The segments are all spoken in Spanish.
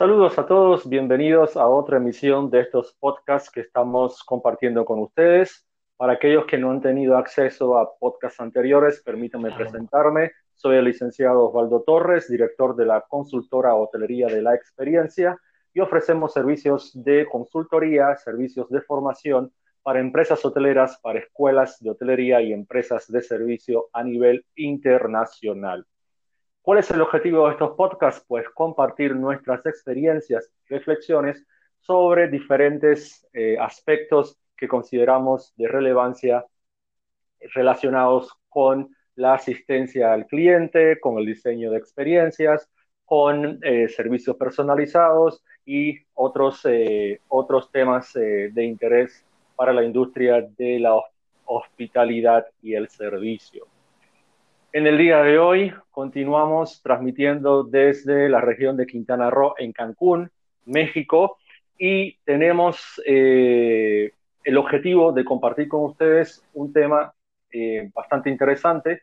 Saludos a todos, bienvenidos a otra emisión de estos podcasts que estamos compartiendo con ustedes. Para aquellos que no han tenido acceso a podcasts anteriores, permítanme presentarme. Soy el licenciado Osvaldo Torres, director de la consultora Hotelería de la Experiencia y ofrecemos servicios de consultoría, servicios de formación para empresas hoteleras, para escuelas de hotelería y empresas de servicio a nivel internacional. ¿Cuál es el objetivo de estos podcasts? Pues compartir nuestras experiencias reflexiones sobre diferentes eh, aspectos que consideramos de relevancia relacionados con la asistencia al cliente, con el diseño de experiencias, con eh, servicios personalizados y otros, eh, otros temas de interés para la industria de la hospitalidad y el servicio. En el día de hoy continuamos transmitiendo desde la región de Quintana Roo en Cancún, México, y tenemos eh, el objetivo de compartir con ustedes un tema eh, bastante interesante.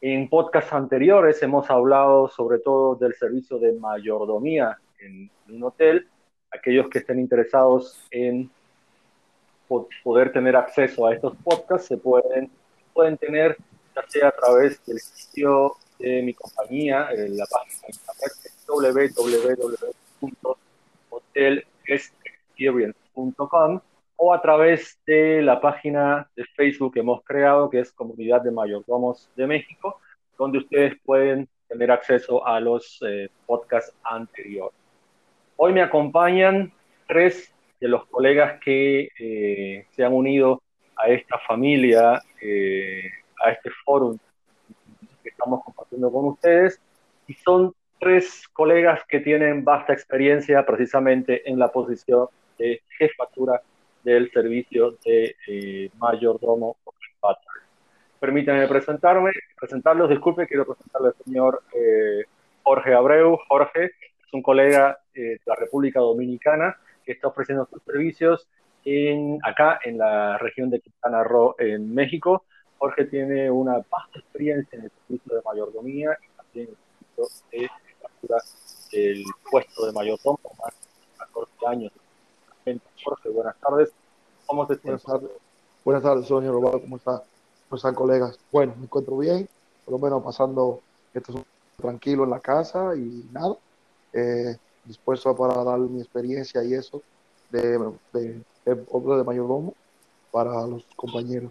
En podcasts anteriores hemos hablado sobre todo del servicio de mayordomía en un hotel. Aquellos que estén interesados en poder tener acceso a estos podcasts se pueden, pueden tener ya sea a través del sitio de mi compañía, en la página de www.hotelexperience.com o a través de la página de Facebook que hemos creado, que es Comunidad de Mayordomos de México, donde ustedes pueden tener acceso a los eh, podcasts anteriores. Hoy me acompañan tres de los colegas que eh, se han unido a esta familia eh, a este foro que estamos compartiendo con ustedes. Y son tres colegas que tienen vasta experiencia precisamente en la posición de jefatura del servicio de eh, mayordomo Permítanme presentarme, presentarlos, disculpe, quiero presentarle al señor eh, Jorge Abreu. Jorge es un colega eh, de la República Dominicana que está ofreciendo sus servicios en, acá en la región de Quintana Roo, en México. Jorge tiene una vasta experiencia en el servicio de mayordomía y también en el servicio de captura del puesto de mayordomo, más de 14 años. Jorge, buenas tardes. ¿Cómo te buenas tardes. Buenas tardes, Roberto. ¿Cómo está? ¿Cómo están, colegas? Bueno, me encuentro bien, por lo menos pasando esto tranquilo en la casa y nada. Eh, dispuesto para dar mi experiencia y eso de, de, de, de mayordomo para los compañeros.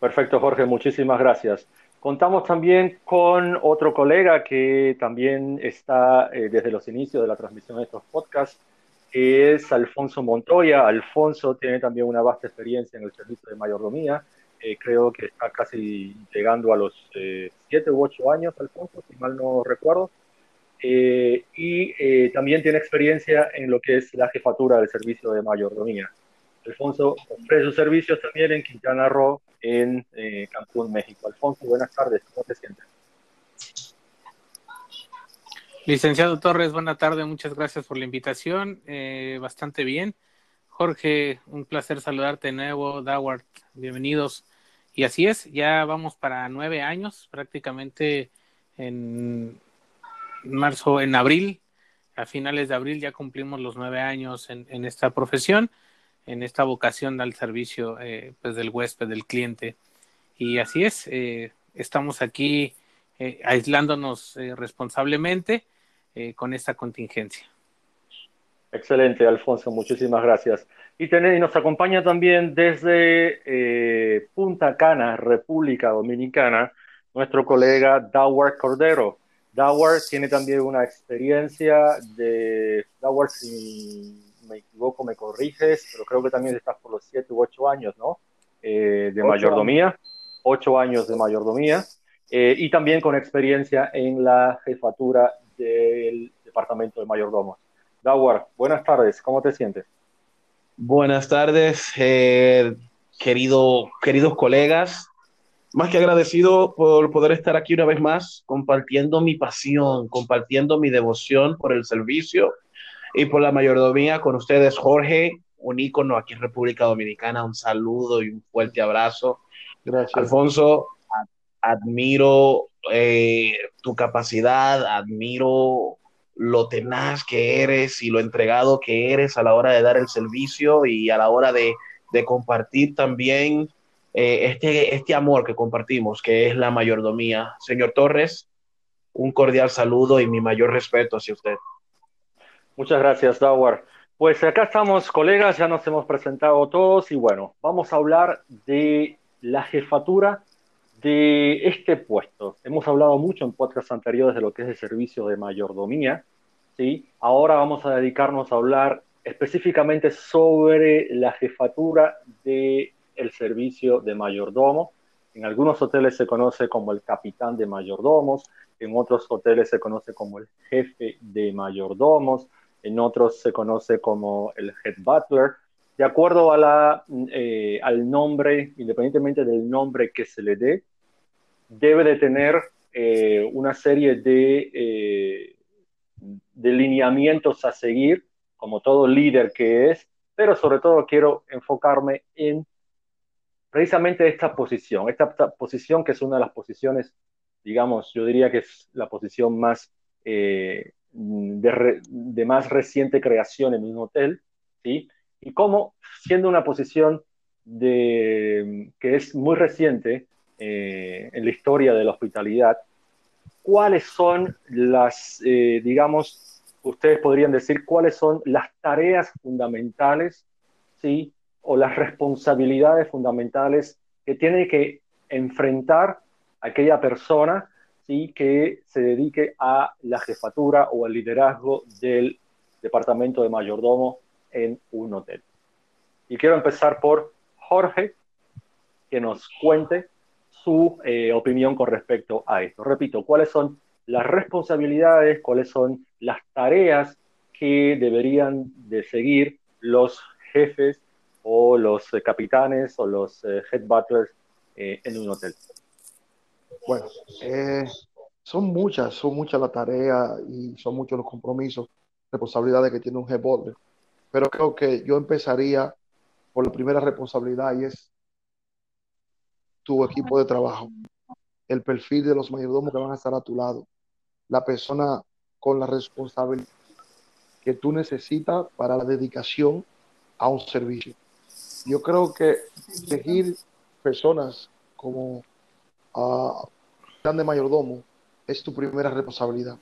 Perfecto, Jorge, muchísimas gracias. Contamos también con otro colega que también está eh, desde los inicios de la transmisión de estos podcasts, que es Alfonso Montoya. Alfonso tiene también una vasta experiencia en el servicio de mayordomía. Eh, creo que está casi llegando a los eh, siete u ocho años, Alfonso, si mal no recuerdo. y también tiene experiencia en lo que es la jefatura del servicio de mayordomía. Alfonso ofrece sus servicios también en Quintana Roo, en eh, Cancún, México. Alfonso, buenas tardes, ¿cómo te sientes? Licenciado Torres, buenas tardes, muchas gracias por la invitación, eh, bastante bien. Jorge, un placer saludarte de nuevo, Daward, bienvenidos. Y así es, ya vamos para nueve años, prácticamente en marzo, en abril, a finales de abril ya cumplimos los nueve años en esta profesión en esta vocación al servicio eh, pues del huésped, del cliente. Y así es, eh, estamos aquí eh, aislándonos responsablemente con esta contingencia. Excelente, Alfonso, muchísimas gracias. Y, y nos acompaña también desde Punta Cana, República Dominicana, nuestro colega Dawar Cordero. Dawar tiene también una experiencia de Dawar, si me equivoco, me corriges, pero creo que también estás por los siete u ocho años, ¿no? Eh, de mayordomía, ocho años de mayordomía, eh, y también con experiencia en la jefatura del departamento de mayordomos. Dawar, buenas tardes, ¿cómo te sientes? Buenas tardes, eh, querido, queridos colegas. Más que agradecido por poder estar aquí una vez más compartiendo mi pasión, compartiendo mi devoción por el servicio y por la mayordomía con ustedes, Jorge, un ícono aquí en República Dominicana. Un saludo y un fuerte abrazo. Gracias. Alfonso, admiro eh, tu capacidad, admiro lo tenaz que eres y lo entregado que eres a la hora de dar el servicio y a la hora de, de compartir también eh, este, este amor que compartimos, que es la mayordomía. Señor Torres, un cordial saludo y mi mayor respeto hacia usted. Muchas gracias, Dawar. Pues acá estamos, colegas, ya nos hemos presentado todos y bueno, vamos a hablar de la jefatura de este puesto. Hemos hablado mucho en podcasts anteriores de lo que es el servicio de mayordomía, ¿sí? Ahora vamos a dedicarnos a hablar específicamente sobre la jefatura del el servicio de mayordomo. En algunos hoteles se conoce como el capitán de mayordomos, en otros hoteles se conoce como el jefe de mayordomos, en otros se conoce como el head butler. De acuerdo a la, eh, al nombre, independientemente del nombre que se le dé, debe de tener eh, una serie de, eh, de lineamientos a seguir, como todo líder que es, pero sobre todo quiero enfocarme en precisamente esta posición, esta, posición que es una de las posiciones, digamos, yo diría que es la posición más de, de, más reciente creación en un hotel, ¿sí? Y cómo, siendo una posición de, que es muy reciente, eh, en la historia de la hospitalidad, cuáles son las, eh, digamos, ustedes podrían decir cuáles son las tareas fundamentales, ¿sí? O las responsabilidades fundamentales que tiene que enfrentar aquella persona, ¿sí? Que se dedique a la jefatura o al liderazgo del departamento de mayordomo en un hotel. Y quiero empezar por Jorge, que nos cuente su eh, opinión con respecto a esto. Repito, ¿cuáles son las responsabilidades, cuáles son las tareas que deberían de seguir los jefes o los eh, capitanes o los eh, head butlers en un hotel? Bueno, son muchas, son muchas las tareas y son muchos los compromisos, responsabilidades que tiene un butler. Pero creo que yo empezaría por la primera responsabilidad y es tu equipo de trabajo, el perfil de los mayordomos que van a estar a tu lado, la persona con la responsabilidad que tú necesitas para la dedicación a un servicio. Yo creo que elegir personas como uh, de mayordomo es tu primera responsabilidad.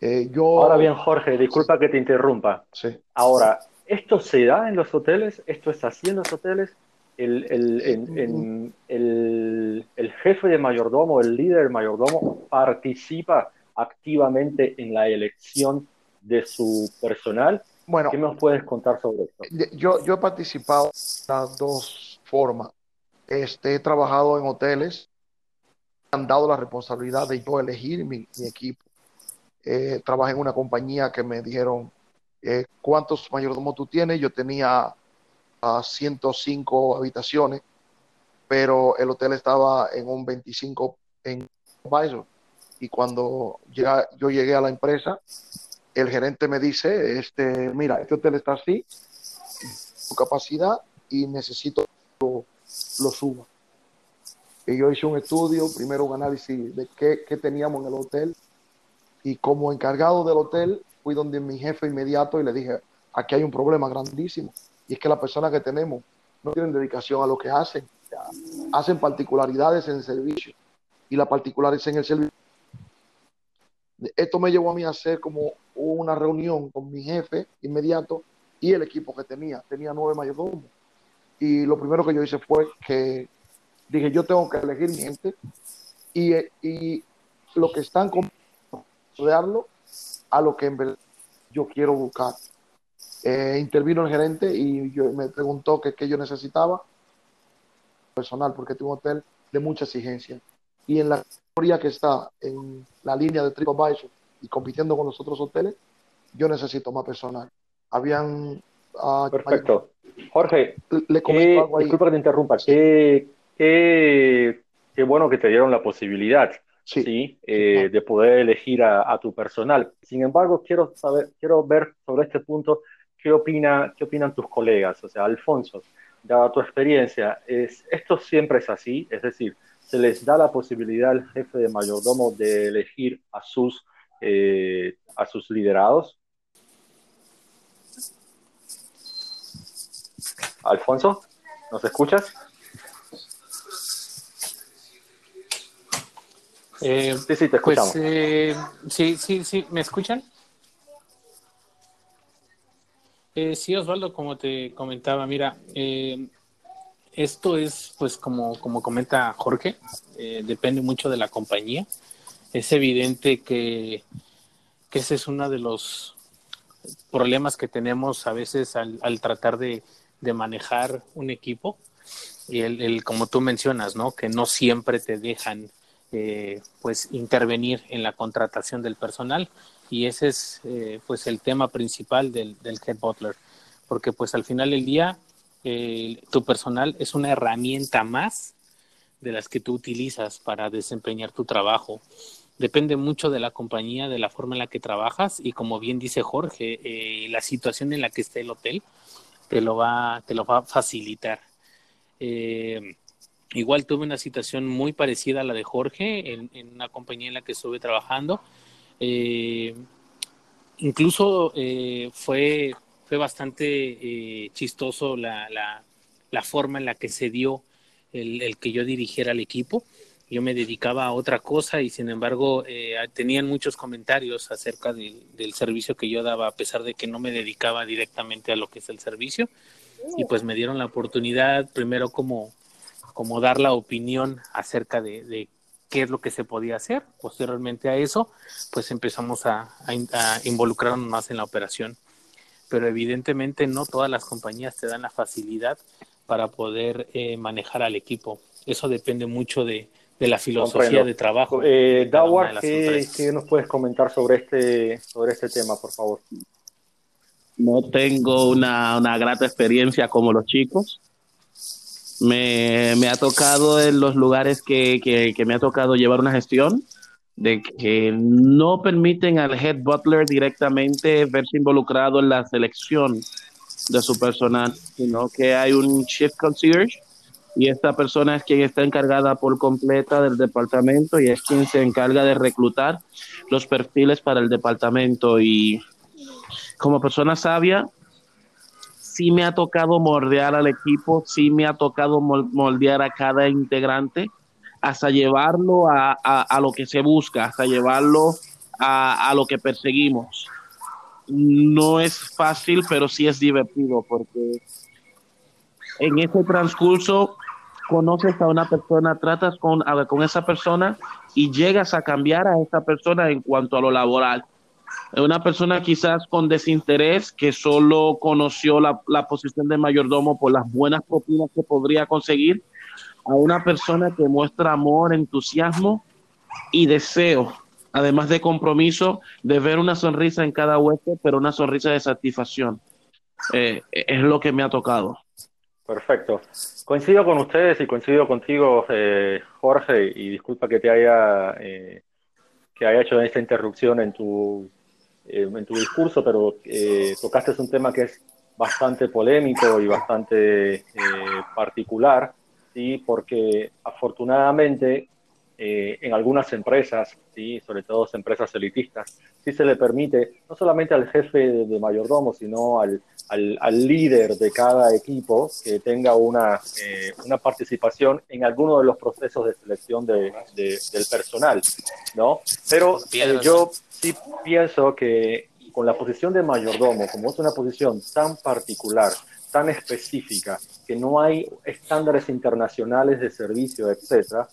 Eh, yo... Ahora bien, Jorge, disculpa que te interrumpa. Sí. Ahora, ¿esto se da en los hoteles? ¿Esto es así en los hoteles? el, el, el, el, jefe de mayordomo, el líder mayordomo, participa activamente en la elección de su personal. Bueno, ¿qué nos puedes contar sobre esto? Yo, yo he participado de las dos formas. Este, he trabajado en hoteles, han dado la responsabilidad de yo elegir mi, equipo. Eh, trabajé en una compañía que me dijeron eh, cuántos mayordomos tú tienes. Yo tenía a 105 habitaciones, pero el hotel estaba en un 25 en Advisor. Y cuando llega, yo llegué a la empresa, el gerente me dice, este, mira, este hotel está así, su capacidad y necesito lo, lo suba. Y yo hice un estudio, primero un análisis de qué, qué teníamos en el hotel y como encargado del hotel fui donde mi jefe inmediato y le dije, aquí hay un problema grandísimo y es que las personas que tenemos no tienen dedicación a lo que hacen. Hacen particularidades en el servicio. Y las particularidades en el servicio. Esto me llevó a mí a hacer como una reunión con mi jefe inmediato y el equipo que tenía. Tenía nueve mayordomos. Y lo primero que yo hice fue que dije, yo tengo que elegir mi gente y, y lo que están con rodearlo a lo que en verdad yo quiero buscar. Eh, intervino el gerente y yo, me preguntó qué yo necesitaba personal, porque tengo un hotel de mucha exigencia. Y en la categoría que está en la línea de TripAdvisor y compitiendo con los otros hoteles, yo necesito más personal. Habían... Uh, Perfecto. Jorge, le comento disculpa que te interrumpa. Qué, qué, qué, bueno que te dieron la posibilidad sí, eh, de poder elegir a, a, tu personal. Sin embargo, quiero, saber, quiero ver sobre este punto ¿qué, opina, ¿qué opinan tus colegas? O sea, Alfonso, dada tu experiencia, es, ¿esto siempre es así? Es decir, ¿se les da la posibilidad al jefe de mayordomo de elegir a sus eh, a sus liderados? Alfonso, ¿nos escuchas? Eh, sí, sí, te escuchamos. Pues, eh, sí, sí, sí, ¿me escuchan? Eh, sí, Osvaldo, como te comentaba, mira, eh, esto es, pues, como, como comenta Jorge, depende mucho de la compañía. Es evidente que, que, ese es uno de los problemas que tenemos a veces al, al tratar de, de, manejar un equipo. Y el, el, como tú mencionas, ¿no? Que no siempre te dejan, eh, pues, intervenir en la contratación del personal. Y ese es eh, pues el tema principal del, del, head butler. Porque pues al final del día tu personal es una herramienta más de las que tú utilizas para desempeñar tu trabajo. Depende mucho de la compañía de la forma en la que trabajas. Y como bien dice Jorge eh, la situación en la que esté el hotel te lo va te lo va a facilitar igual tuve una situación muy parecida a la de Jorge en, en una compañía en la que estuve trabajando eh, incluso eh, fue, fue bastante eh, chistoso la, la, la, forma en la que se dio el, el, que yo dirigiera el equipo. Yo me dedicaba a otra cosa y sin embargo tenían muchos comentarios acerca de, del servicio que yo daba a pesar de que no me dedicaba directamente a lo que es el servicio. Y pues me dieron la oportunidad primero como, como dar la opinión acerca de, de qué es lo que se podía hacer. Posteriormente a eso, pues empezamos a, a, a, involucrarnos más en la operación. Pero evidentemente no todas las compañías te dan la facilidad para poder eh, manejar al equipo. Eso depende mucho de, de la filosofía Comprendo. de trabajo. Eh, Dawar, ¿qué, ¿qué, nos puedes comentar sobre este, sobre este tema, por favor? No tengo una, una grata experiencia como los chicos me, ha tocado en los lugares que, que, que, me ha tocado llevar una gestión de que no permiten al head butler directamente verse involucrado en la selección de su personal, sino que hay un shift concierge y esta persona es quien está encargada por completa del departamento y es quien se encarga de reclutar los perfiles para el departamento. Y como persona sabia sí me ha tocado moldear al equipo, sí me ha tocado moldear a cada integrante hasta llevarlo a, a, lo que se busca, hasta llevarlo a, a, lo que perseguimos. No es fácil, pero sí es divertido porque en ese transcurso conoces a una persona, tratas con, con esa persona y llegas a cambiar a esa persona en cuanto a lo laboral una persona quizás con desinterés que solo conoció la, la, posición de mayordomo por las buenas propinas que podría conseguir, a una persona que muestra amor, entusiasmo y deseo, además de compromiso, de ver una sonrisa en cada huésped, pero una sonrisa de satisfacción. Eh, es lo que me ha tocado. Perfecto. Coincido con ustedes y coincido contigo, eh, Jorge, y disculpa que te haya, eh, que haya hecho esta interrupción en tu eh, en tu discurso, pero eh, tocaste un tema que es bastante polémico y bastante eh, particular, ¿sí? porque afortunadamente eh, en algunas empresas, ¿sí? sobre todo empresas elitistas, sí se le permite no solamente al jefe de, de mayordomo, sino al, al, al, líder de cada equipo que tenga una, eh, una participación en alguno de los procesos de selección de, de, del personal, ¿no? Pero eh, yo sí pienso que con la posición de mayordomo, como es una posición tan particular, tan específica, que no hay estándares internacionales de servicio, etcétera,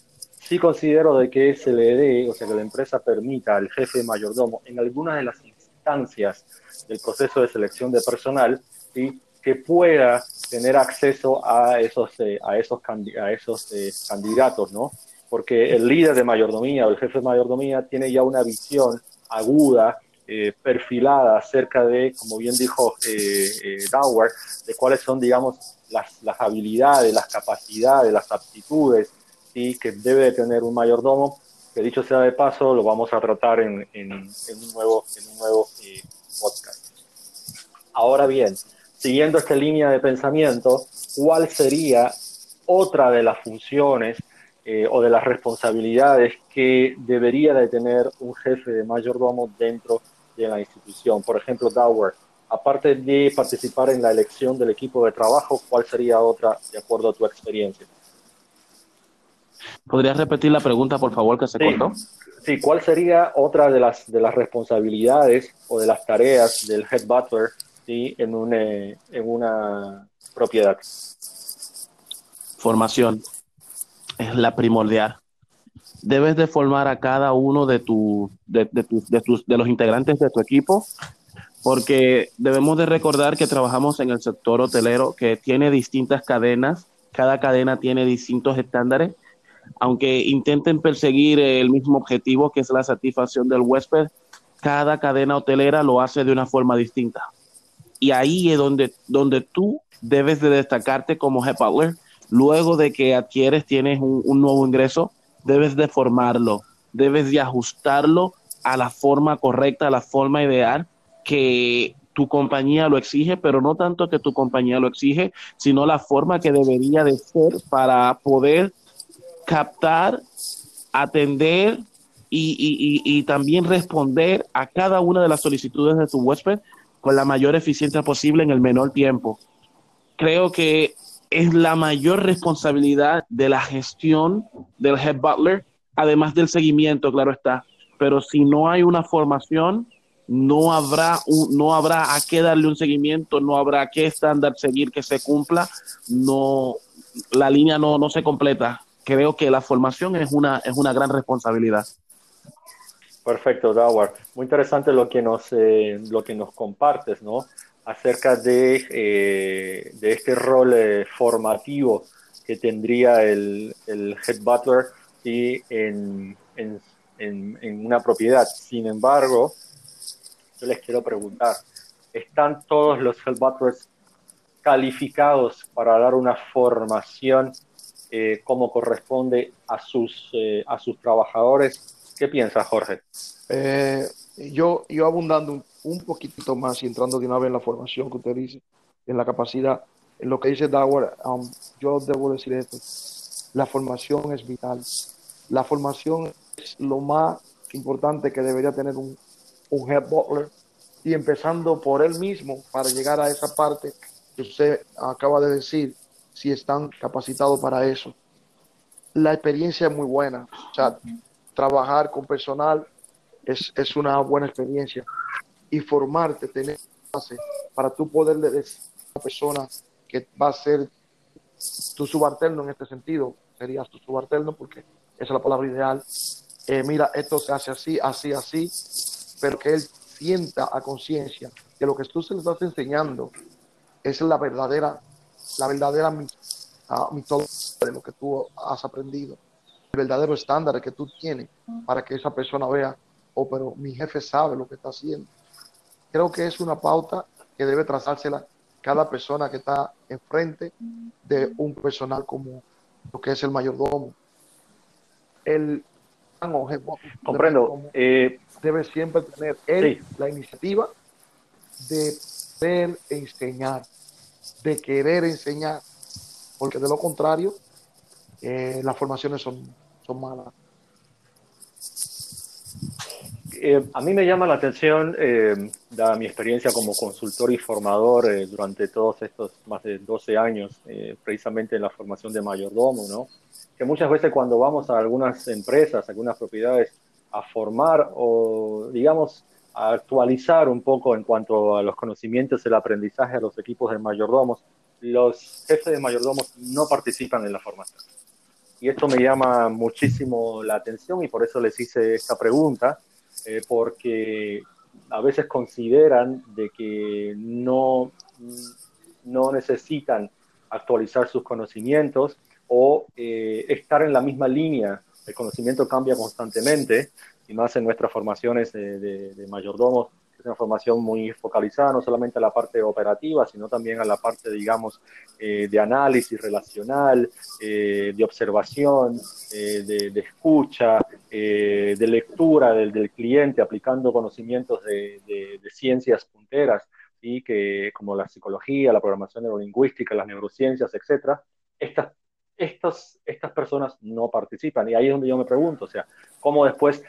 sí considero de que se le dé, o sea, que la empresa permita al jefe mayordomo en algunas de las instancias del proceso de selección de personal, ¿sí? que pueda tener acceso a esos, eh, a esos, eh, candidatos, ¿no? Porque el líder de mayordomía o el jefe de mayordomía tiene ya una visión aguda, eh, perfilada acerca de, como bien dijo eh, de cuáles son, digamos, las, habilidades, las capacidades, las aptitudes ¿sí? que debe de tener un mayordomo, que dicho sea de paso, lo vamos a tratar en, en, en un nuevo, en un nuevo eh, podcast. Ahora bien, siguiendo esta línea de pensamiento, ¿cuál sería otra de las funciones eh, o de las responsabilidades que debería de tener un jefe de mayordomo dentro de la institución. Por ejemplo, Dower, aparte de participar en la elección del equipo de trabajo, ¿cuál sería otra de acuerdo a tu experiencia? ¿Podrías repetir la pregunta, por favor, que se cortó? Sí, ¿cuál sería otra de las, de las responsabilidades o de las tareas del head butler ¿sí? en, un, eh, en una propiedad? Formación es la primordial. Debes de formar a cada uno de, tu, de, de, de, tus, de los integrantes de tu equipo porque debemos de recordar que trabajamos en el sector hotelero que tiene distintas cadenas, cada cadena tiene distintos estándares aunque intenten perseguir el mismo objetivo que es la satisfacción del huésped, cada cadena hotelera lo hace de una forma distinta. Y ahí es donde, donde tú debes de destacarte como head. Luego de que adquieres, tienes un, un nuevo ingreso, debes de formarlo, debes de ajustarlo a la forma correcta, a la forma ideal que tu compañía lo exige, pero no tanto que tu compañía lo exige, sino la forma que debería de ser para poder captar, atender y, también responder a cada una de las solicitudes de tu huésped con la mayor eficiencia posible en el menor tiempo. Creo que es la mayor responsabilidad de la gestión del head butler, además del seguimiento, claro está. Pero si no hay una formación, no habrá, no habrá a qué darle un seguimiento, no habrá qué estándar seguir que se cumpla, no, la línea no, no se completa creo que la formación es una, es una gran responsabilidad. Perfecto, Dawar. Muy interesante lo que nos, eh, lo que nos compartes, ¿no? Acerca de, eh, de este rol eh, formativo que tendría el, el head butler y en, en, en, en, una propiedad. Sin embargo, yo les quiero preguntar, ¿están todos los head butlers calificados para dar una formación eh, como corresponde a sus, eh, a sus trabajadores. ¿Qué piensa Jorge? Eh, yo, yo abundando un, poquitito más y entrando de una vez en la formación que usted dice, en la capacidad, en lo que dice Dawar, um, yo debo decir esto, la formación es vital. La formación es lo más importante que debería tener un, un head butler y empezando por él mismo para llegar a esa parte que usted acaba de decir, si están capacitados para eso. La experiencia es muy buena. O sea, trabajar con personal es, es una buena experiencia. Y formarte, tener base para tú poderle decir a una persona que va a ser tu subalterno en este sentido, serías tu subalterno porque esa es la palabra ideal. Eh, mira, esto se hace así, así, así, pero que él sienta a conciencia que lo que tú se le estás enseñando es la verdadera la verdadera mitología de lo que tú has aprendido, el verdadero estándar que tú tienes para que esa persona vea, oh, pero mi jefe sabe lo que está haciendo. Creo que es una pauta que debe trazársela cada persona que está enfrente de un personal como lo que es el mayordomo. El comprendo eh, debe siempre tener él la iniciativa de ver enseñar de querer enseñar, porque de lo contrario, eh, las formaciones son, son malas. Eh, a mí me llama la atención, eh, dada mi experiencia como consultor y formador eh, durante todos estos más de 12 años, precisamente en la formación de mayordomo, ¿no? que muchas veces cuando vamos a algunas empresas, algunas propiedades, a formar o, digamos, a actualizar un poco en cuanto a los conocimientos, el aprendizaje a los equipos de mayordomos. Los jefes de mayordomos no participan en la formación. Y esto me llama muchísimo la atención y por eso les hice esta pregunta, eh, porque a veces consideran de que no, no necesitan actualizar sus conocimientos o eh, estar en la misma línea. El conocimiento cambia constantemente y más en nuestras formaciones de, de, mayordomos, es una formación muy focalizada no solamente a la parte operativa, sino también a la parte, digamos, eh, de análisis relacional, eh, de observación, eh, de, escucha, de lectura del, cliente, aplicando conocimientos de, ciencias punteras, y que, como la psicología, la programación neurolingüística, las neurociencias, etcétera. Estas estos, estas personas no participan. Y ahí es donde yo me pregunto, o sea, ¿cómo después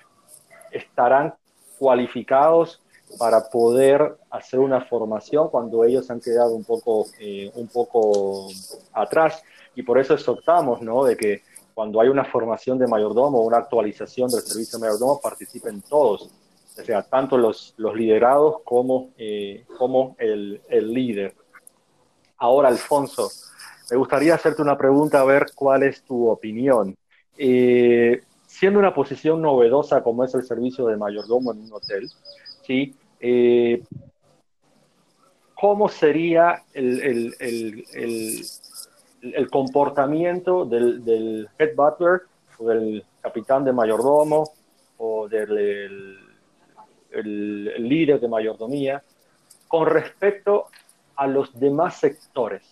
estarán cualificados para poder hacer una formación cuando ellos han quedado un poco, eh, un poco atrás? Y por eso exhortamos, ¿no? De que cuando hay una formación de mayordomo, una actualización del servicio de mayordomo, participen todos, o sea, tanto los, los liderados como, eh, como el, el líder. Ahora, Alfonso, me gustaría hacerte una pregunta a ver cuál es tu opinión. Eh, siendo una posición novedosa como es el servicio de mayordomo en un hotel, ¿sí? Eh, ¿cómo sería el, el, el, el comportamiento del, del, head butler o del capitán de mayordomo o del líder de mayordomía con respecto a los demás sectores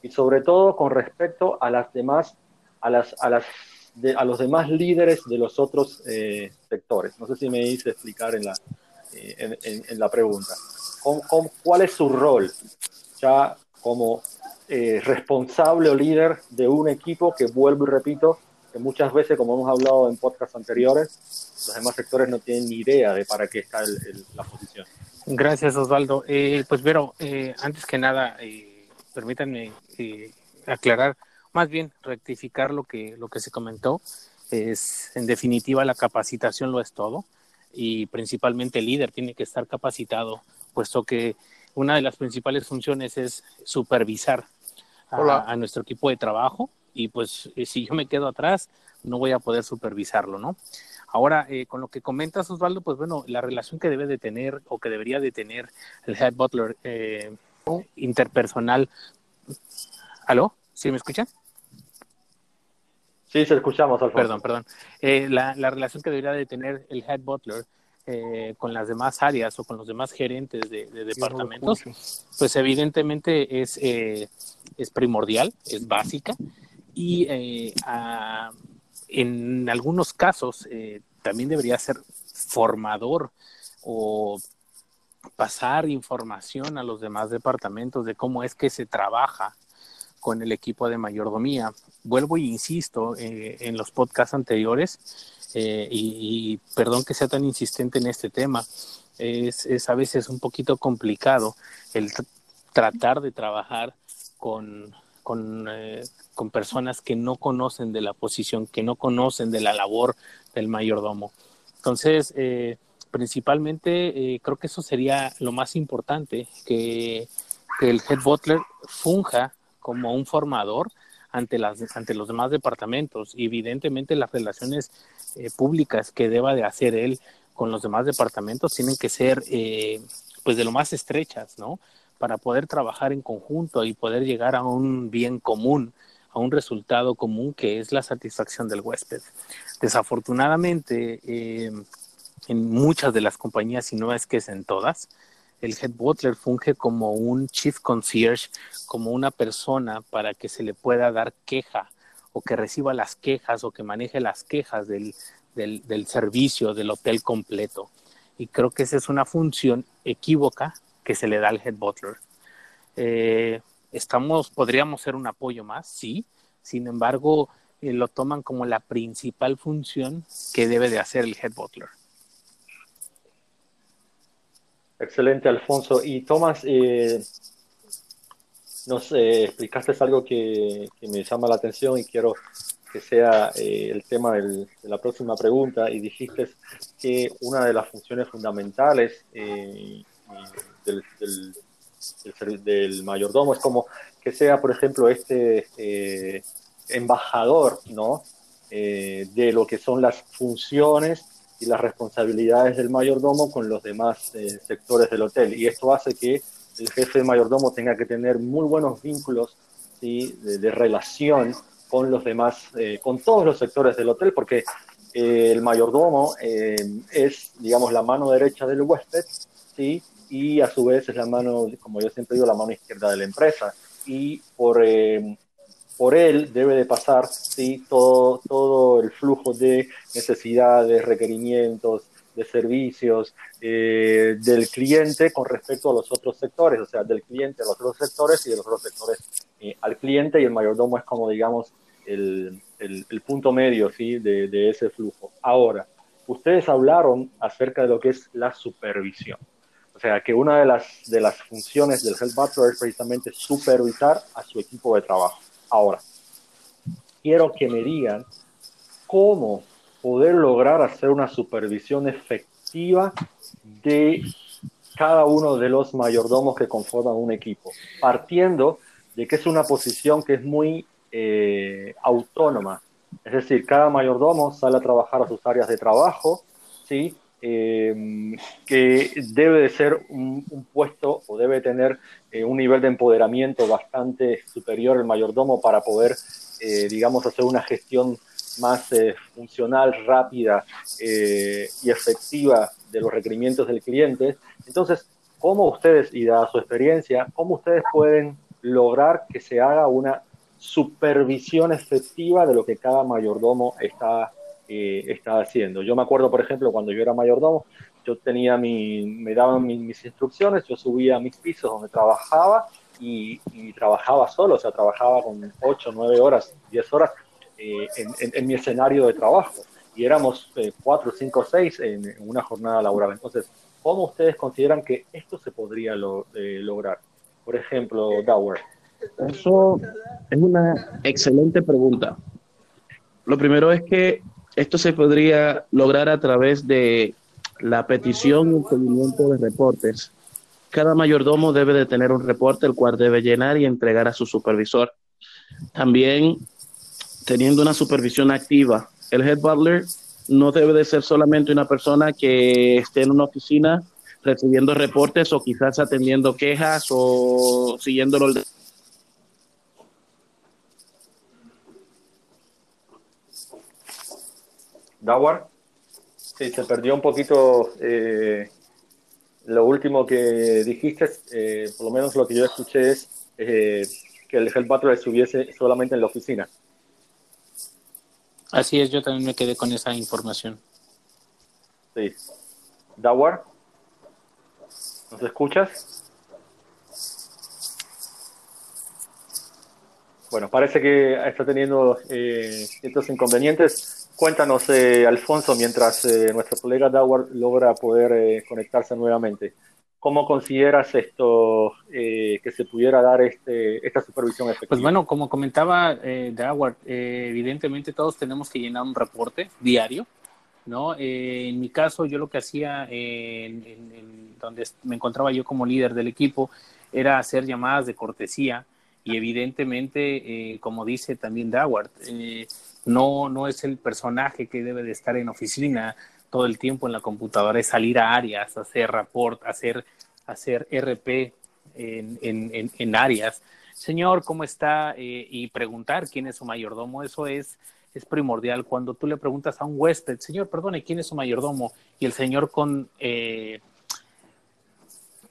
y sobre todo con respecto a las demás a las a las a los demás líderes de los otros eh, sectores. No sé si me hice explicar en la, eh, en, la pregunta. ¿Con, cuál es su rol ya como eh, responsable o líder de un equipo que vuelvo y repito, que muchas veces, como hemos hablado en podcasts anteriores, los demás sectores no tienen ni idea de para qué está la posición. Gracias, Osvaldo. pues, Vero, antes que nada, permítanme aclarar más bien rectificar lo que, lo que se comentó. Es, en definitiva, la capacitación lo es todo y principalmente el líder tiene que estar capacitado, puesto que una de las principales funciones es supervisar a, nuestro equipo de trabajo y pues eh, si yo me quedo atrás no voy a poder supervisarlo, ¿no? Ahora, eh, con lo que comentas, Osvaldo, pues bueno, la relación que debe de tener o que debería de tener el head butler eh, interpersonal. ¿Aló? ¿Sí me escuchan? Sí, se escuchamos, Alfonso. Perdón, perdón. Eh, la, la, relación que debería de tener el head butler eh, con las demás áreas o con los demás gerentes de, departamentos, pues evidentemente es, eh, es primordial, es básica y en algunos casos también debería ser formador o pasar información a los demás departamentos de cómo es que se trabaja con el equipo de mayordomía. Vuelvo e insisto eh, en los podcasts anteriores, eh, y, perdón que sea tan insistente en este tema, es, a veces un poquito complicado el tratar de trabajar con, eh, con, personas que no conocen de la posición, que no conocen de la labor del mayordomo. Entonces, principalmente creo que eso sería lo más importante, que, que el head butler funja como un formador ante, las, ante los demás departamentos evidentemente las relaciones eh, públicas que deba de hacer él con los demás departamentos tienen que ser eh, pues de lo más estrechas, ¿no? Para poder trabajar en conjunto y poder llegar a un bien común, a un resultado común que es la satisfacción del huésped. Desafortunadamente, eh, en muchas de las compañías, y no es que es en todas, el head butler funge como un chief concierge, como una persona para que se le pueda dar queja o que reciba las quejas o que maneje las quejas del, del, servicio del hotel completo. Y creo que esa es una función equívoca que se le da al head butler. Eh, estamos, podríamos ser un apoyo más, sí. Sin embargo, eh, lo toman como la principal función que debe de hacer el head butler. Excelente, Alfonso. Y Tomás, eh, nos eh, explicaste algo que, me llama la atención y quiero que sea eh, el tema de la próxima pregunta. Y dijiste que una de las funciones fundamentales del, del, mayordomo es como que sea, por ejemplo, este embajador, ¿no? de lo que son las funciones y las responsabilidades del mayordomo con los demás eh, sectores del hotel. Y esto hace que el jefe de mayordomo tenga que tener muy buenos vínculos ¿sí? de, relación con los demás, eh, con todos los sectores del hotel, porque eh, el mayordomo es, digamos, la mano derecha del huésped, ¿sí? y a su vez es la mano, como yo siempre digo, la mano izquierda de la empresa. Y por, por él debe de pasar ¿sí? todo, todo el flujo de necesidades, requerimientos, de servicios eh, del cliente con respecto a los otros sectores, o sea, del cliente a los otros sectores y de los otros sectores eh, al cliente y el mayordomo es como, digamos, el, punto medio ¿sí? de, de ese flujo. Ahora, ustedes hablaron acerca de lo que es la supervisión. O sea, que una de las, de las funciones del Health Butler es precisamente supervisar a su equipo de trabajo. Ahora, quiero que me digan cómo poder lograr hacer una supervisión efectiva de cada uno de los mayordomos que conforman un equipo, partiendo de que es una posición que es muy eh, autónoma. Es decir, cada mayordomo sale a trabajar a sus áreas de trabajo, ¿sí? Em, que debe de ser un, puesto o debe tener eh, un nivel de empoderamiento bastante superior el mayordomo para poder, eh, digamos, hacer una gestión más eh, funcional, rápida y efectiva de los requerimientos del cliente. Entonces, ¿cómo ustedes, y dada su experiencia, cómo ustedes pueden lograr que se haga una supervisión efectiva de lo que cada mayordomo está eh, estaba haciendo. Yo me acuerdo, por ejemplo, cuando yo era mayordomo, yo tenía mi, me daban mis, instrucciones, yo subía a mis pisos donde trabajaba y, trabajaba solo, o sea, trabajaba con 8, 9 horas, 10 horas eh, en, mi escenario de trabajo. Y éramos 4, 5, 6 en, una jornada laboral. Entonces, ¿cómo ustedes consideran que esto se podría eh, lograr? Por ejemplo, Dower. Eso es una excelente pregunta. Lo primero es que esto se podría lograr a través de la petición y el seguimiento de reportes. Cada mayordomo debe de tener un reporte el cual debe llenar y entregar a su supervisor. También teniendo una supervisión activa. El head butler no debe de ser solamente una persona que esté en una oficina recibiendo reportes o quizás atendiendo quejas o siguiendo los Dawar. Sí, se perdió un poquito eh, lo último que dijiste, eh, por lo menos lo que yo escuché es eh, que el Health Butler estuviese solamente en la oficina. Así es, yo también me quedé con esa información. Sí. Dawar, ¿nos escuchas? Bueno, parece que está teniendo estos inconvenientes. Cuéntanos, eh, Alfonso, mientras eh, nuestro colega Dawar logra poder eh, conectarse nuevamente. ¿Cómo consideras esto que se pudiera dar este, esta supervisión efectiva? Pues bueno, como comentaba Dawar, evidentemente todos tenemos que llenar un reporte diario, ¿no? en mi caso, yo lo que hacía, en, donde me encontraba yo como líder del equipo, era hacer llamadas de cortesía y evidentemente, como dice también Dawar, no, no es el personaje que debe de estar en oficina todo el tiempo en la computadora, es salir a áreas, hacer report, hacer, hacer RP en, en, en, áreas. Señor, ¿cómo está? Eh, y preguntar quién es su mayordomo, eso es, es primordial. Cuando tú le preguntas a un huésped, señor, perdone, ¿quién es su mayordomo? Y el señor con... Eh,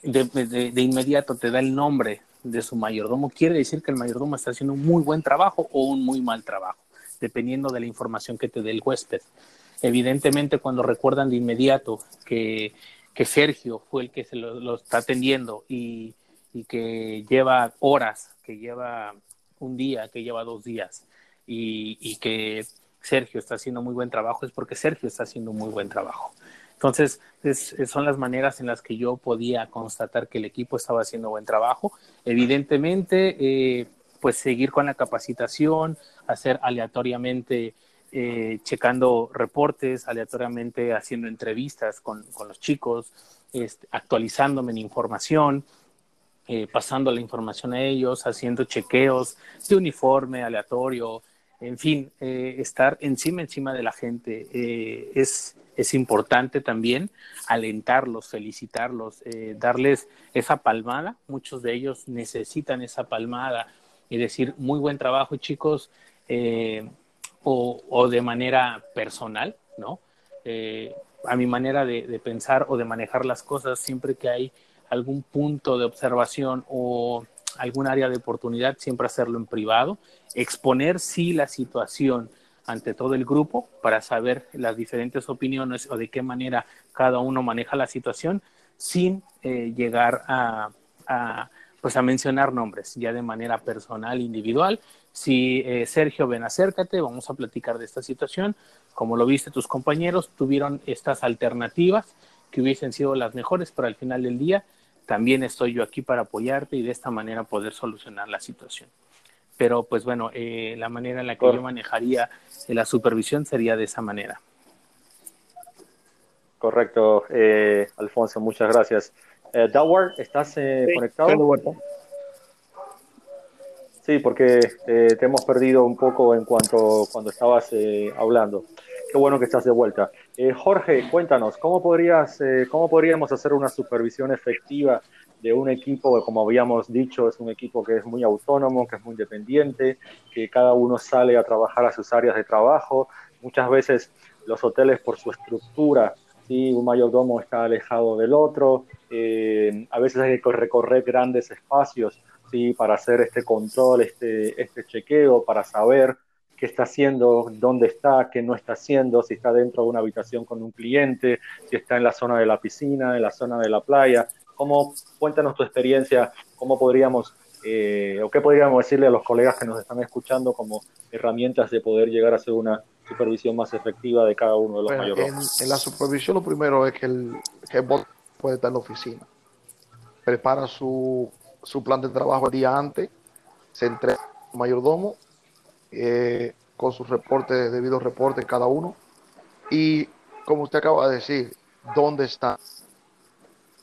de, de, inmediato te da el nombre de su mayordomo, quiere decir que el mayordomo está haciendo un muy buen trabajo o un muy mal trabajo dependiendo de la información que te dé el huésped. Evidentemente, cuando recuerdan de inmediato que, que Sergio fue el que se lo, está atendiendo y, y, que lleva horas, que lleva un día, que lleva dos días y, y que Sergio está haciendo muy buen trabajo, es porque Sergio está haciendo muy buen trabajo. Entonces, son las maneras en las que yo podía constatar que el equipo estaba haciendo buen trabajo. Evidentemente, eh, pues seguir con la capacitación, hacer aleatoriamente, eh, checando reportes, aleatoriamente haciendo entrevistas con, los chicos, este, actualizándome en información, eh, pasando la información a ellos, haciendo chequeos de uniforme, aleatorio, en fin, eh, estar encima, encima de la gente es, es importante también alentarlos, felicitarlos, darles esa palmada. Muchos de ellos necesitan esa palmada y decir, muy buen trabajo chicos, eh, o, de manera personal, ¿no? Eh, a mi manera de, pensar o de manejar las cosas, siempre que hay algún punto de observación o algún área de oportunidad, siempre hacerlo en privado, exponer sí la situación ante todo el grupo para saber las diferentes opiniones o de qué manera cada uno maneja la situación sin eh, llegar a, pues a mencionar nombres ya de manera personal, individual, Sí, eh, Sergio, ven, acércate, vamos a platicar de esta situación. Como lo viste, tus compañeros tuvieron estas alternativas que hubiesen sido las mejores, pero al final del día también estoy yo aquí para apoyarte y de esta manera poder solucionar la situación. Pero pues bueno, eh, la manera en la que yo manejaría la supervisión sería de esa manera. Correcto, eh, Alfonso, muchas gracias. Eh, Dawar, ¿estás eh, conectado? Sí, porque eh, te hemos perdido un poco en cuanto cuando estabas hablando. Qué bueno que estás de vuelta. Jorge, cuéntanos, ¿cómo, podrías, ¿cómo podríamos hacer una supervisión efectiva de un equipo que, como habíamos dicho, es un equipo que es muy autónomo, que es muy independiente, que cada uno sale a trabajar a sus áreas de trabajo? Muchas veces los hoteles, por su estructura, ¿sí? un mayordomo está alejado del otro, eh, a veces hay que recorrer grandes espacios ¿sí? para hacer este control, este, este chequeo, para saber qué está haciendo, dónde está, qué no está haciendo, si está dentro de una habitación con un cliente, si está en la zona de la piscina, en la zona de la playa. ¿Cómo, cuéntanos tu experiencia, cómo podríamos, eh, o qué podríamos decirle a los colegas que nos están escuchando como herramientas de poder llegar a hacer una supervisión más efectiva de cada uno de los mayordomos? En, la supervisión lo primero es que el, que puede estar en la oficina. Prepara su, su plan de trabajo el día antes, se entrega al mayordomo eh, con sus reportes, debidos reportes cada uno. Y como usted acaba de decir, dónde están,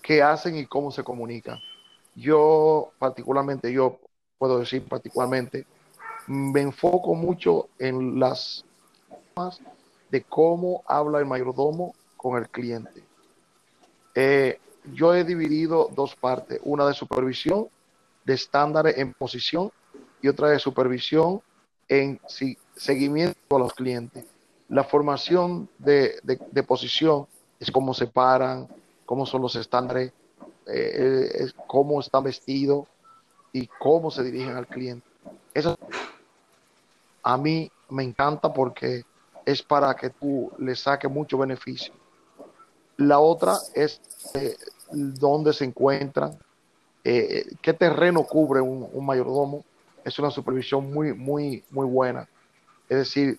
qué hacen y cómo se comunican. Yo particularmente, yo puedo decir particularmente, me enfoco mucho en las de cómo habla el mayordomo con el cliente. Eh, yo he dividido dos partes, una de supervisión de estándares en posición y otra de supervisión en seguimiento a los clientes. La formación de, posición es cómo se paran, cómo son los estándares, eh, cómo están vestidos y cómo se dirigen al cliente. Eso a mí me encanta porque es para que tú le saques mucho beneficio. La otra es eh, dónde se encuentran, eh, qué terreno cubre un, mayordomo. Es una supervisión muy, muy, muy buena. Es decir,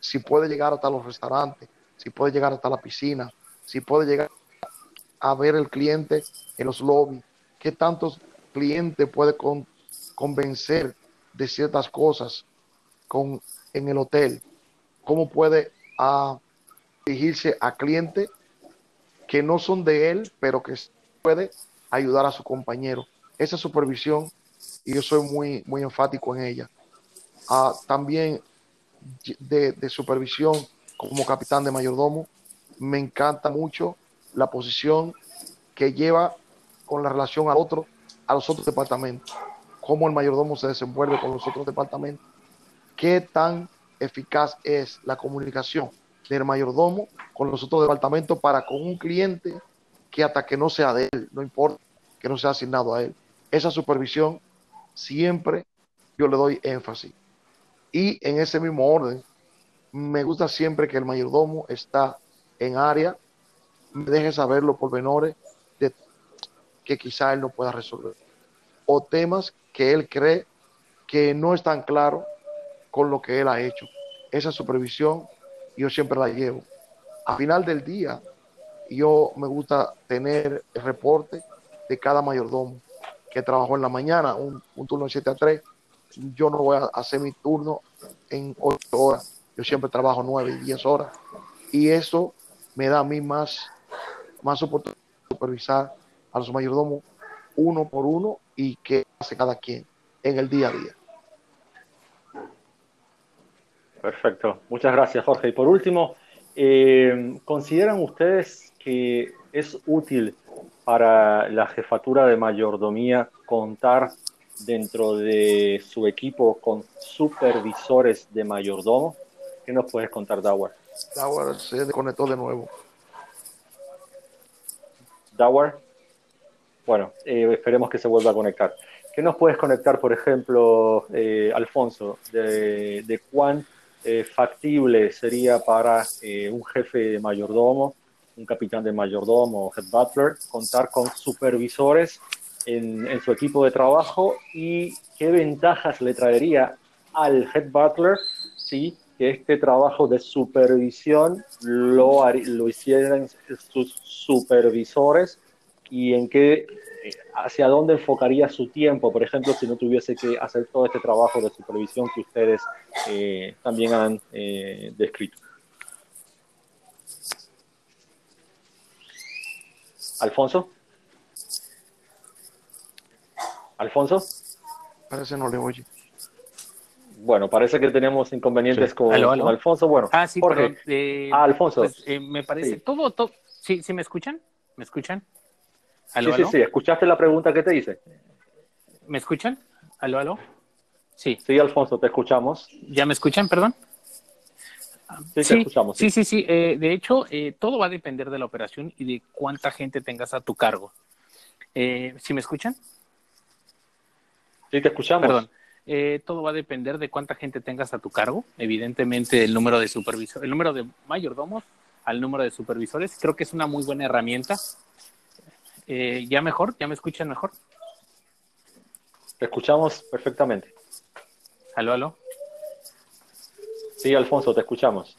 si puede llegar hasta los restaurantes, si puede llegar hasta la piscina, si puede llegar a ver el cliente en los lobbies, qué tantos clientes puede convencer de ciertas cosas con, en el hotel cómo puede ah, dirigirse a clientes que no son de él, pero que puede ayudar a su compañero. Esa supervisión, y yo soy muy, muy enfático en ella. Ah, también de, supervisión como capitán de mayordomo, me encanta mucho la posición que lleva con la relación al otro, a los otros departamentos. Cómo el mayordomo se desenvuelve con los otros departamentos. Qué tan eficaz es la comunicación del mayordomo con los otros departamentos para con un cliente que hasta que no sea de él, no importa que no sea asignado a él. Esa supervisión siempre yo le doy énfasis. Y en ese mismo orden, me gusta siempre que el mayordomo está en área, me deje saber los pormenores de que quizá él no pueda resolver. O temas que él cree que no están claros con lo que él ha hecho. Esa supervisión yo siempre la llevo. A final del día, yo me gusta tener el reporte de cada mayordomo que trabajó en la mañana, un, turno de 7 a 3. Yo no voy a hacer mi turno en 8 horas. Yo siempre trabajo 9 y 10 horas. Y eso me da a mí más, más oportunidad de supervisar a los mayordomos uno por uno y qué hace cada quien en el día a día. Perfecto, muchas gracias Jorge. Y por último, eh, ¿consideran ustedes que es útil para la jefatura de mayordomía contar dentro de su equipo con supervisores de mayordomo? ¿Qué nos puedes contar, Dawar? Dawar se desconectó de nuevo. Dawar. Bueno, eh, esperemos que se vuelva a conectar. ¿Qué nos puedes conectar, por ejemplo, eh, Alfonso, de, de cuán eh, factible sería para eh, un jefe de mayordomo, un capitán de mayordomo o head butler, contar con supervisores en, su equipo de trabajo y qué ventajas le traería al head butler, que este trabajo de supervisión lo, lo hicieran sus supervisores y en qué, hacia dónde enfocaría su tiempo, por ejemplo, si no tuviese que hacer todo este trabajo de supervisión que ustedes eh, también han eh, descrito. Alfonso. Alfonso. Parece no le oye. Bueno, parece que tenemos inconvenientes con, Alfonso. Bueno, ah, sí, Jorge. Eh, ah, Alfonso. Pues, eh, me parece todo, todo. ¿Sí, ¿Sí me escuchan? ¿Me escuchan? Sí, sí, sí. ¿Escuchaste la pregunta que te hice? ¿Me escuchan? ¿Aló, aló? Sí. Sí, Alfonso, te escuchamos. ¿Ya me escuchan, perdón? Sí, te escuchamos. Sí, sí, sí. Eh, de hecho, todo va a depender de la operación y de cuánta gente tengas a tu cargo. ¿Sí me escuchan? Sí, te escuchamos. Perdón. Eh, todo va a depender de cuánta gente tengas a tu cargo. Evidentemente, el número de supervisores, el número de mayordomos al número de supervisores, creo que es una muy buena herramienta. Eh, ¿Ya mejor? ¿Ya me escuchan mejor? Te escuchamos perfectamente. ¿Aló, aló? Sí, Alfonso, te escuchamos.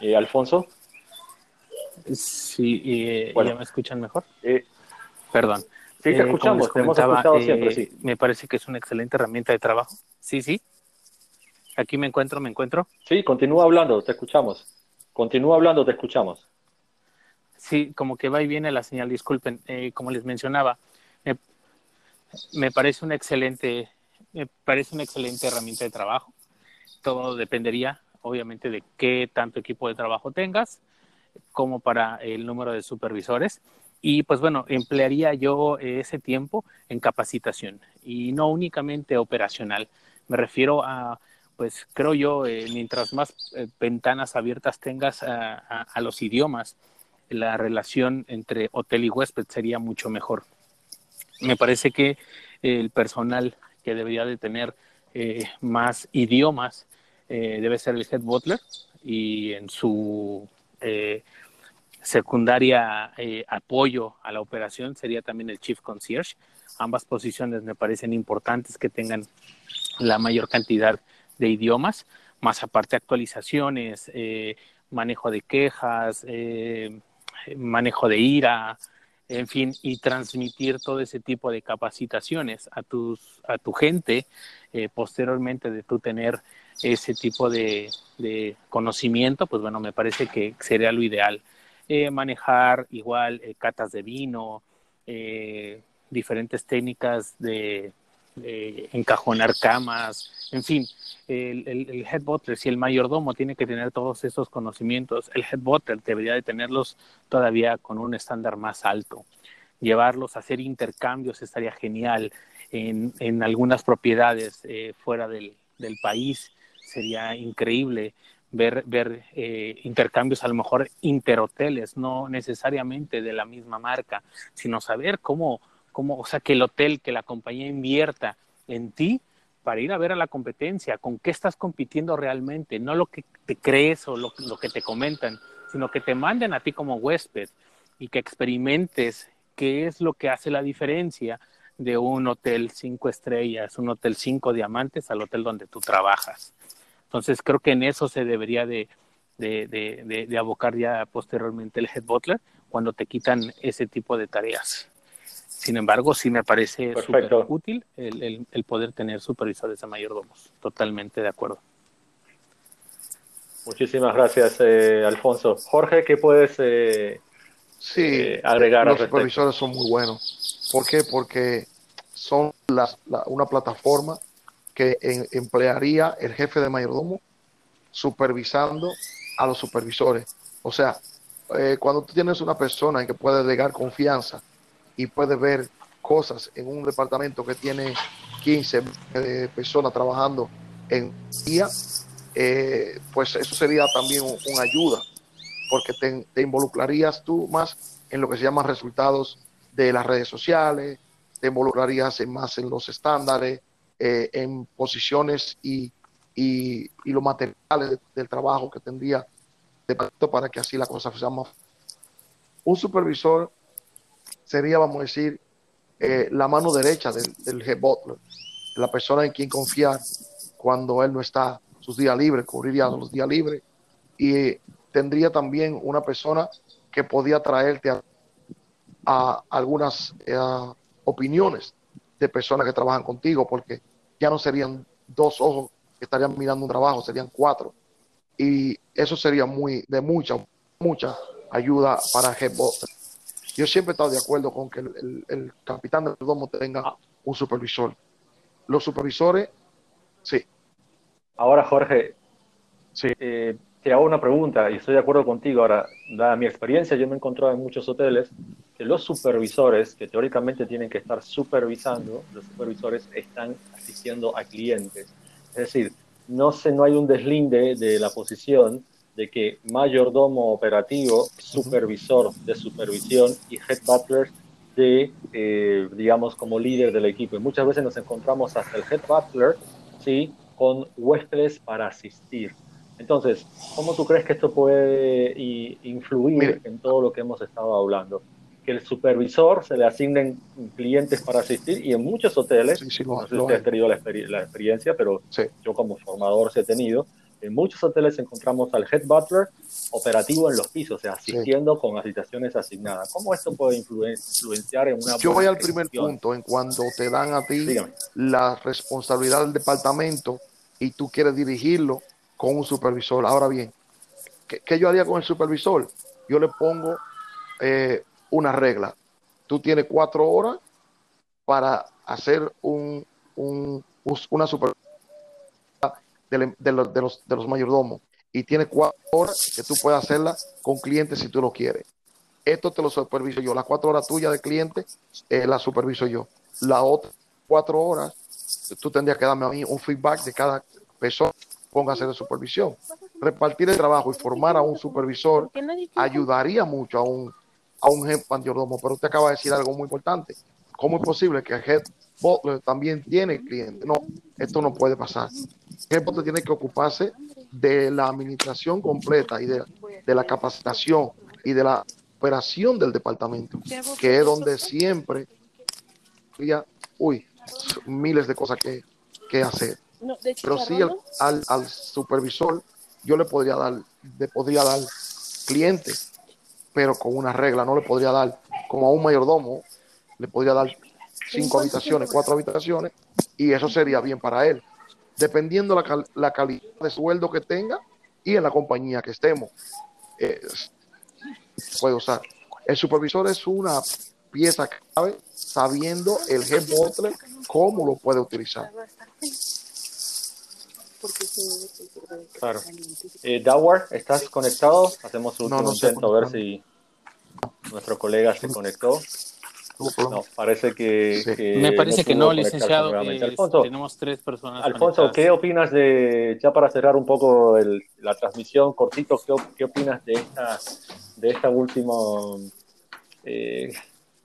Eh, Alfonso. Sí, ¿ya me escuchan mejor? Perdón. Sí, te eh, escuchamos, te hemos escuchado siempre, sí. Me parece que es una excelente herramienta de trabajo. Sí, sí. Aquí me encuentro, me encuentro. Sí, continúa hablando, te escuchamos. Continúa hablando, te escuchamos. Sí, como que va y viene la señal, disculpen. Eh, como les mencionaba, me, parece una excelente, me parece una excelente herramienta de trabajo. Todo dependería, obviamente, de qué tanto equipo de trabajo tengas, como para el número de supervisores y pues bueno, emplearía yo ese tiempo en capacitación y no únicamente operacional. Me refiero a, pues creo yo, eh, mientras más eh, ventanas abiertas tengas a, los idiomas, la relación entre hotel y huésped sería mucho mejor. Me parece que el personal que debería de tener eh, más idiomas debe ser el head butler y en su secundaria eh, apoyo a la operación sería también el Chief Concierge. Ambas posiciones me parecen importantes que tengan la mayor cantidad de idiomas, más aparte actualizaciones, eh, manejo de quejas, eh, manejo de ira, en fin, y transmitir todo ese tipo de capacitaciones a, tus, a tu gente posteriormente de tú tener ese tipo de, de conocimiento, pues bueno, me parece que sería lo ideal. Eh, manejar igual eh, catas de vino, eh, diferentes técnicas de, encajonar camas, en fin, el, el, head butler, si el mayordomo tiene que tener todos esos conocimientos, el head butler debería de tenerlos todavía con un estándar más alto. Llevarlos a hacer intercambios estaría genial en, en algunas propiedades fuera del, del país, sería increíble ver, ver eh, intercambios a lo mejor interhoteles, no necesariamente de la misma marca, sino saber cómo, cómo, o sea, que el hotel, que la compañía invierta en ti para ir a ver a la competencia, con qué estás compitiendo realmente, no lo que te crees o lo, lo que te comentan, sino que te manden a ti como huésped y que experimentes qué es lo que hace la diferencia de un hotel cinco estrellas, un hotel cinco diamantes al hotel donde tú trabajas. Entonces creo que en eso se debería de, abocar ya posteriormente el head butler cuando te quitan ese tipo de tareas. Sin embargo, sí me parece súper útil el, poder tener supervisores de mayordomos. Totalmente de acuerdo. Muchísimas gracias, eh, Alfonso. Jorge, ¿qué puedes eh, sí, eh, agregar? Los supervisores son muy buenos. ¿Por qué? Porque son una plataforma que emplearía el jefe de mayordomo supervisando a los supervisores. O sea, eh, cuando tú tienes una persona en que puede delegar confianza y puede ver cosas en un departamento que tiene 15 eh, personas trabajando en día, eh, pues eso sería también una ayuda, porque te, involucrarías tú más en lo que se llaman resultados de las redes sociales, te involucrarías más en los estándares, eh, en posiciones y, y, los materiales del trabajo que tendría para que así la cosa sea más. Un supervisor sería, vamos a decir, eh, la mano derecha del, del butler, la persona en quien confiar cuando él no está sus días libres, cubriría los días libres. Y tendría también una persona que podía traerte a, algunas eh, opiniones de personas que trabajan contigo, porque ya no serían dos ojos que estarían mirando un trabajo, serían cuatro. Y eso sería muy de mucha, mucha ayuda para Head Yo siempre he estado de acuerdo con que el, capitán del domo tenga un supervisor. Los supervisores, sí. Ahora, Jorge, sí. Eh, te hago una pregunta y estoy de acuerdo contigo. Ahora, dada mi experiencia, yo me he encontrado en muchos hoteles que los supervisores, que teóricamente tienen que estar supervisando, los supervisores están asistiendo a clientes. Es decir, no, se, no hay un deslinde de la posición de que mayordomo operativo, supervisor de supervisión y head butler de, eh, digamos, como líder del equipo. Y muchas veces nos encontramos hasta el head butler, ¿sí? Con huéspedes para asistir. Entonces, ¿cómo tú crees que esto puede influir en todo lo que hemos estado hablando? Que el supervisor se le asignen clientes para asistir y en muchos hoteles, no sé si usted ha tenido la, experiencia, pero yo como formador se he tenido, en muchos hoteles encontramos al head butler operativo en los pisos, o sea, asistiendo con asitaciones asignadas. ¿Cómo esto puede influenciar en una... Yo voy al primer punto, en cuando te dan a ti la responsabilidad del departamento y tú quieres dirigirlo, con un supervisor. Ahora bien, ¿qué, yo haría con el supervisor? Yo le pongo eh, una regla. Tú tienes cuatro horas para hacer un, una supervisión de, los, mayordomos y tienes cuatro horas que tú puedes hacerla con clientes si tú lo quieres. Esto te lo superviso yo. Las cuatro horas tuyas de cliente eh, las superviso yo. Las otras cuatro horas, tú tendrías que darme a mí un feedback de cada persona póngase de supervisión. Repartir el trabajo y formar a un supervisor ayudaría mucho a un, a un head mayordomo. Pero usted acaba de decir algo muy importante. ¿Cómo es posible que el head también tiene cliente? No, esto no puede pasar. El butler tiene que ocuparse de la administración completa y de, la capacitación y de la operación del departamento, que es donde siempre había, uy, miles de cosas que, que hacer. Pero sí al, al, supervisor yo le podría dar, le podría dar clientes, pero con una regla, no le podría dar como a un mayordomo, le podría dar cinco habitaciones, cuatro habitaciones, y eso sería bien para él, dependiendo la, la calidad de sueldo que tenga y en la compañía que estemos. puede usar. El supervisor es una pieza clave sabiendo el butler cómo lo puede utilizar. Claro. Eh, Dawar, ¿estás conectado? Hacemos un intento a ver si nuestro colega se conectó. No, parece que, me parece que no, licenciado. Alfonso, tenemos tres personas. Alfonso, ¿qué opinas de ya para cerrar un poco la transmisión cortito? ¿qué, opinas de esta de esta última eh,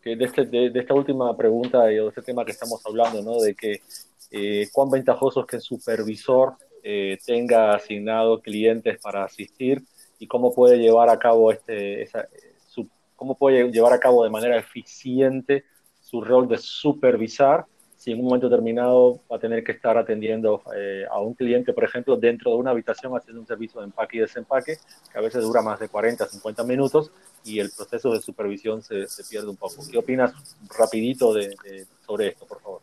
de, este, de, esta última pregunta y de este tema que estamos hablando, ¿no? De que eh, cuán ventajoso es que el supervisor eh, tenga asignado clientes para asistir y cómo puede llevar a cabo este, cómo puede llevar a cabo de manera eficiente su rol de supervisar si en un momento determinado va a tener que estar atendiendo eh, a un cliente, por ejemplo, dentro de una habitación haciendo un servicio de empaque y desempaque, que a veces dura más de 40, 50 minutos y el proceso de supervisión se, pierde un poco. ¿Qué opinas rapidito sobre esto, por favor?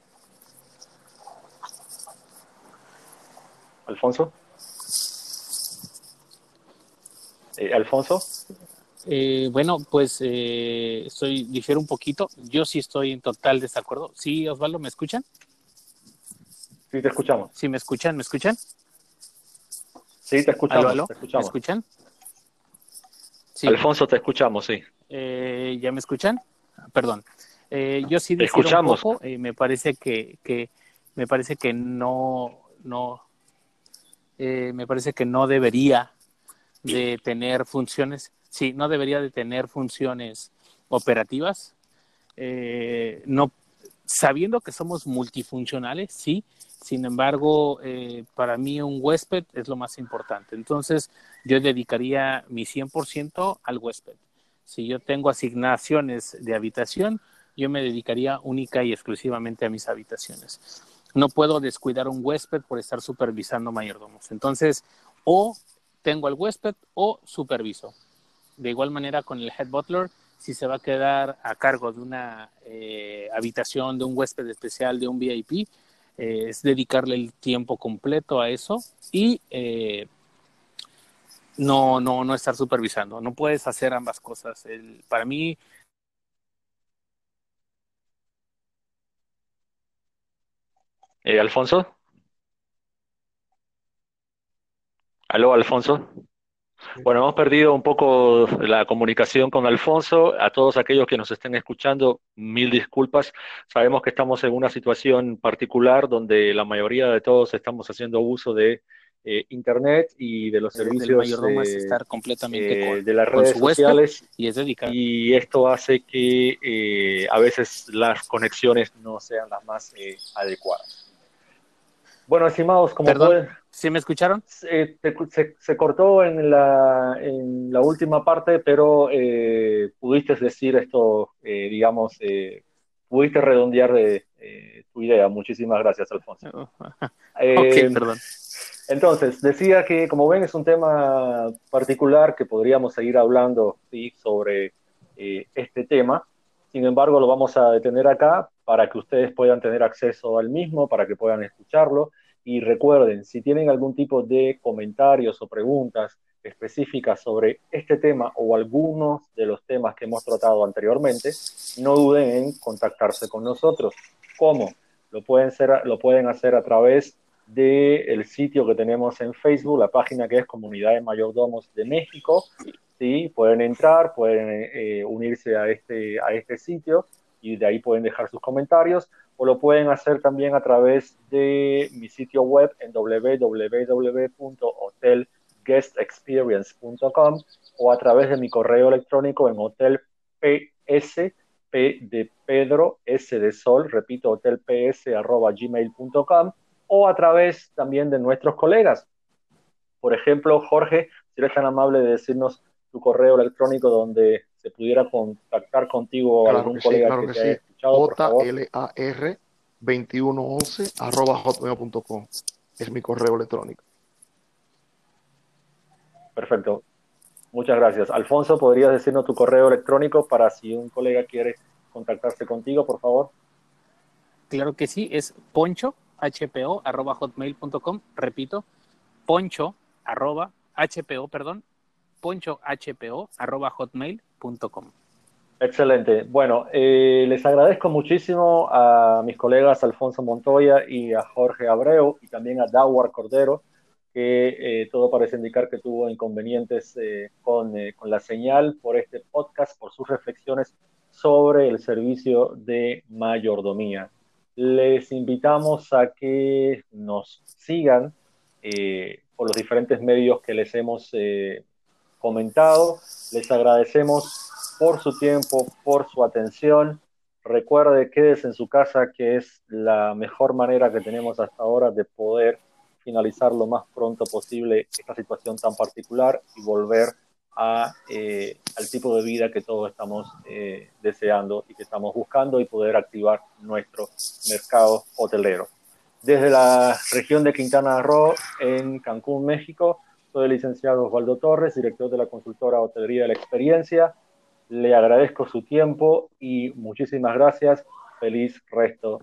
Alfonso. Eh, Alfonso. Eh, bueno, pues eh, estoy, difiero un poquito. Yo sí estoy en total desacuerdo. Sí, Osvaldo, ¿me escuchan? Sí, te escuchamos. ¿Sí me escuchan? ¿Me escuchan? Sí, te escuchamos. ¿Me escuchan? Sí. Alfonso, te escuchamos, sí. Eh, ¿Ya me escuchan? Perdón. yo sí difiero un poco. me parece que, que, me parece que no, no, eh, me parece que no debería de tener funciones, sí, no debería de tener funciones operativas, eh, no, sabiendo que somos multifuncionales, sí, sin embargo, eh, para mí un huésped es lo más importante. Entonces, yo dedicaría mi 100% al huésped. Si yo tengo asignaciones de habitación, yo me dedicaría única y exclusivamente a mis habitaciones. No puedo descuidar un huésped por estar supervisando mayordomos. Entonces, o tengo al huésped o superviso. De igual manera con el head butler, si se va a quedar a cargo de una eh, habitación, de un huésped especial, de un VIP, eh, es dedicarle el tiempo completo a eso y eh, no, no, no estar supervisando. No puedes hacer ambas cosas. El, para mí, Eh, Alfonso. Aló, Alfonso. Bueno, hemos perdido un poco la comunicación con Alfonso. A todos aquellos que nos estén escuchando, mil disculpas. Sabemos que estamos en una situación particular donde la mayoría de todos estamos haciendo uso de eh, Internet y de los servicios eh, estar completamente eh, de las redes sociales. Y, es y esto hace que a veces las conexiones no sean las más adecuadas. Bueno, estimados, como Perdón, ¿sí me escucharon? Se, se, cortó en la, en la, última parte, pero eh, pudiste decir esto, eh, digamos, eh, pudiste redondear de, tu idea. Muchísimas gracias, Alfonso. ok, perdón. Entonces, decía que, como ven, es un tema particular que podríamos seguir hablando ¿sí? sobre este tema. Sin embargo, lo vamos a detener acá para que ustedes puedan tener acceso al mismo, para que puedan escucharlo. Y recuerden, si tienen algún tipo de comentarios o preguntas específicas sobre este tema o algunos de los temas que hemos tratado anteriormente, no duden en contactarse con nosotros. ¿Cómo? Lo pueden, hacer a través del sitio que tenemos en Facebook, la página que es Comunidad de Mayordomos de México. ¿Sí? Pueden entrar, pueden eh, unirse a este, a este sitio y de ahí pueden dejar sus comentarios o lo pueden hacer también a través de mi sitio web en www.hotelguestexperience.com o a través de mi correo electrónico en hotelps, de Pedro, S de Sol, repito, hotelps arroba gmail.com o a través también de nuestros colegas. Por ejemplo, Jorge, si eres tan amable de decirnos tu correo electrónico donde se pudiera contactar contigo o algún colega que, te haya escuchado, JLAR 2111 arroba hotmail.com es mi correo electrónico. Perfecto. Muchas gracias. Alfonso, ¿podrías decirnos tu correo electrónico para si un colega quiere contactarse contigo, por favor? Claro que sí, es poncho, hpo, arroba hotmail.com. Repito, poncho, arroba, hpo, perdón, ponchohpo.hotmail.com. Excelente. Bueno, eh, les agradezco muchísimo a mis colegas Alfonso Montoya y a Jorge Abreu y también a Dawar Cordero, que eh, todo parece indicar que tuvo inconvenientes eh, con, con la señal por este podcast, por sus reflexiones sobre el servicio de mayordomía. Les invitamos a que nos sigan por los diferentes medios que les hemos comentado. Les agradecemos por su tiempo, por su atención. Recuerde, quédese en su casa, que es la mejor manera que tenemos hasta ahora de poder finalizar lo más pronto posible esta situación tan particular y volver a, eh, al tipo de vida que todos estamos eh, deseando y que estamos buscando y poder activar nuestro mercado hotelero. Desde la región de Quintana Roo, en Cancún, México, soy el licenciado Osvaldo Torres, director de la consultora Hotelería de la Experiencia. Le agradezco su tiempo y muchísimas gracias. Feliz resto